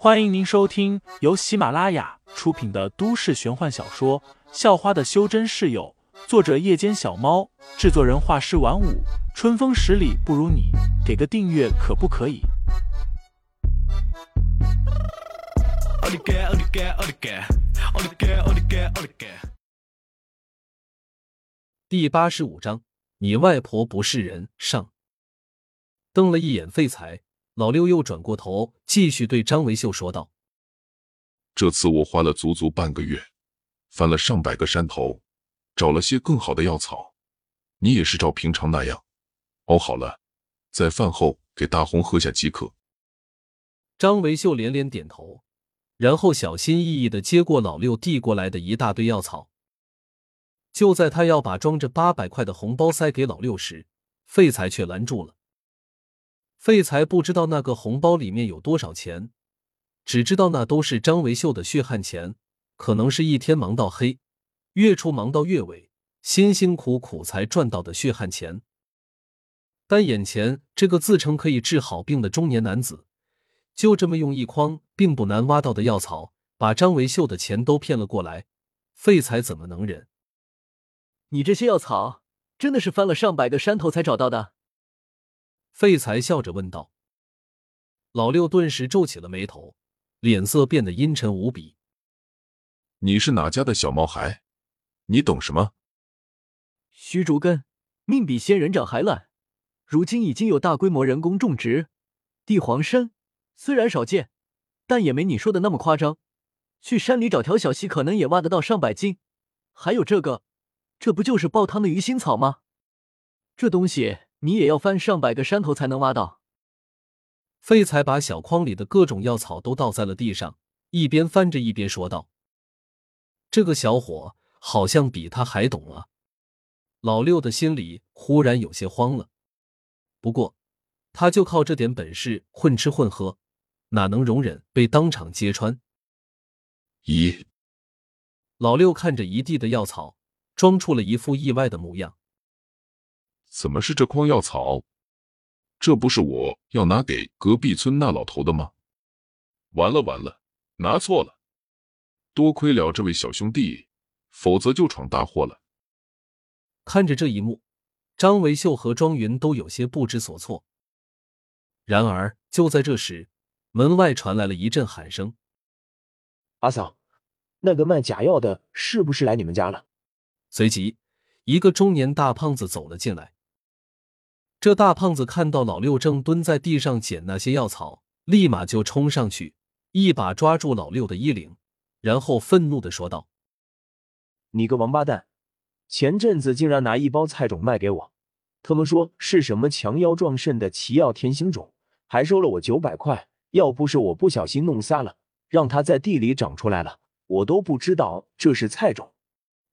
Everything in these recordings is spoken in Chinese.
欢迎您收听由喜马拉雅出品的都市玄幻小说《校花的修真室友》，作者：夜间小猫，制作人：画师晚舞，春风十里不如你，给个订阅可不可以？第八十五章，你外婆不是人。上，瞪了一眼废材。老六又转过头，继续对张维秀说道：“这次我花了足足半个月，翻了上百个山头，找了些更好的药草。你也是照平常那样熬好了，在饭后给大红喝下即可。”张维秀连连点头，然后小心翼翼的接过老六递过来的一大堆药草。就在他要把装着八百块的红包塞给老六时，废材却拦住了。废材不知道那个红包里面有多少钱，只知道那都是张维秀的血汗钱，可能是一天忙到黑，月初忙到月尾，辛辛苦苦才赚到的血汗钱。但眼前这个自称可以治好病的中年男子，就这么用一筐并不难挖到的药草，把张维秀的钱都骗了过来，废材怎么能忍？你这些药草真的是翻了上百个山头才找到的？废材笑着问道：“老六顿时皱起了眉头，脸色变得阴沉无比。你是哪家的小毛孩？你懂什么？虚竹根命比仙人掌还烂，如今已经有大规模人工种植。地黄参虽然少见，但也没你说的那么夸张。去山里找条小溪，可能也挖得到上百斤。还有这个，这不就是煲汤的鱼腥草吗？这东西……”你也要翻上百个山头才能挖到。废材把小筐里的各种药草都倒在了地上，一边翻着一边说道：“这个小伙好像比他还懂啊！”老六的心里忽然有些慌了。不过，他就靠这点本事混吃混喝，哪能容忍被当场揭穿？咦？老六看着一地的药草，装出了一副意外的模样。怎么是这筐药草？这不是我要拿给隔壁村那老头的吗？完了完了，拿错了！多亏了这位小兄弟，否则就闯大祸了。看着这一幕，张维秀和庄云都有些不知所措。然而就在这时，门外传来了一阵喊声：“阿嫂，那个卖假药的是不是来你们家了？”随即，一个中年大胖子走了进来。这大胖子看到老六正蹲在地上捡那些药草，立马就冲上去，一把抓住老六的衣领，然后愤怒的说道：“你个王八蛋！前阵子竟然拿一包菜种卖给我，他们说是什么强腰壮肾的奇药天星种，还收了我九百块。要不是我不小心弄撒了，让它在地里长出来了，我都不知道这是菜种。”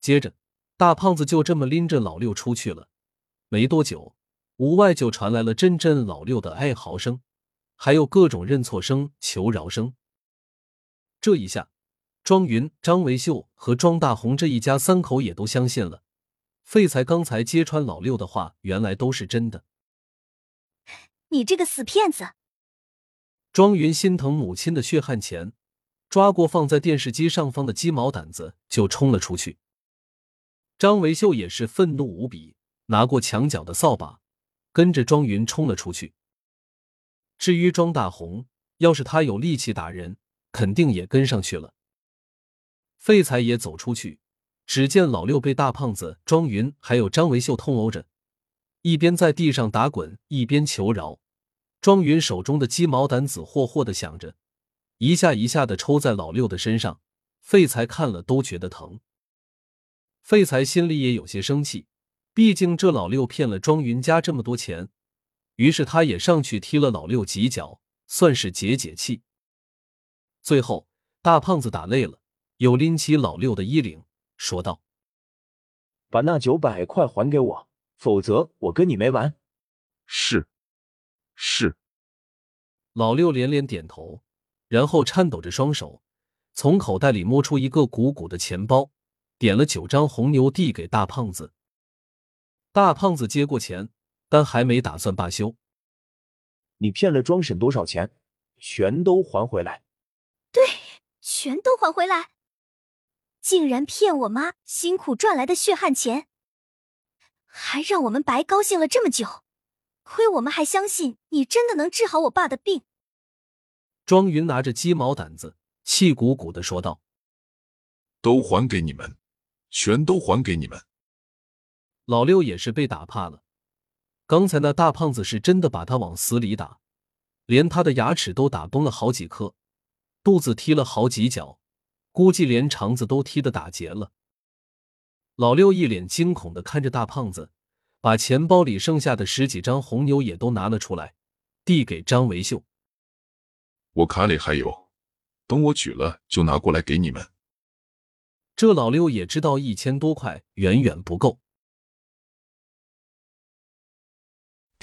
接着，大胖子就这么拎着老六出去了。没多久。屋外就传来了阵阵老六的哀嚎声，还有各种认错声、求饶声。这一下，庄云、张维秀和庄大红这一家三口也都相信了，废材刚才揭穿老六的话，原来都是真的。你这个死骗子！庄云心疼母亲的血汗钱，抓过放在电视机上方的鸡毛掸子就冲了出去。张维秀也是愤怒无比，拿过墙角的扫把。跟着庄云冲了出去。至于庄大红，要是他有力气打人，肯定也跟上去了。废材也走出去，只见老六被大胖子庄云还有张维秀痛殴着，一边在地上打滚，一边求饶。庄云手中的鸡毛掸子霍霍的响着，一下一下的抽在老六的身上。废材看了都觉得疼。废材心里也有些生气。毕竟这老六骗了庄云家这么多钱，于是他也上去踢了老六几脚，算是解解气。最后，大胖子打累了，又拎起老六的衣领，说道：“把那九百块还给我，否则我跟你没完。”是，是。老六连连点头，然后颤抖着双手，从口袋里摸出一个鼓鼓的钱包，点了九张红牛递给大胖子。大胖子接过钱，但还没打算罢休。你骗了庄婶多少钱？全都还回来！对全都还回来！竟然骗我妈辛苦赚来的血汗钱，还让我们白高兴了这么久。亏我们还相信你真的能治好我爸的病。庄云拿着鸡毛掸子，气鼓鼓的说道：“都还给你们，全都还给你们！”老六也是被打怕了。刚才那大胖子是真的把他往死里打，连他的牙齿都打崩了好几颗，肚子踢了好几脚，估计连肠子都踢得打结了。老六一脸惊恐的看着大胖子。把钱包里剩下的十几张红牛也都拿了出来，递给张维秀。我卡里还有，等我取了就拿过来给你们。这老六也知道一千多块远远不够。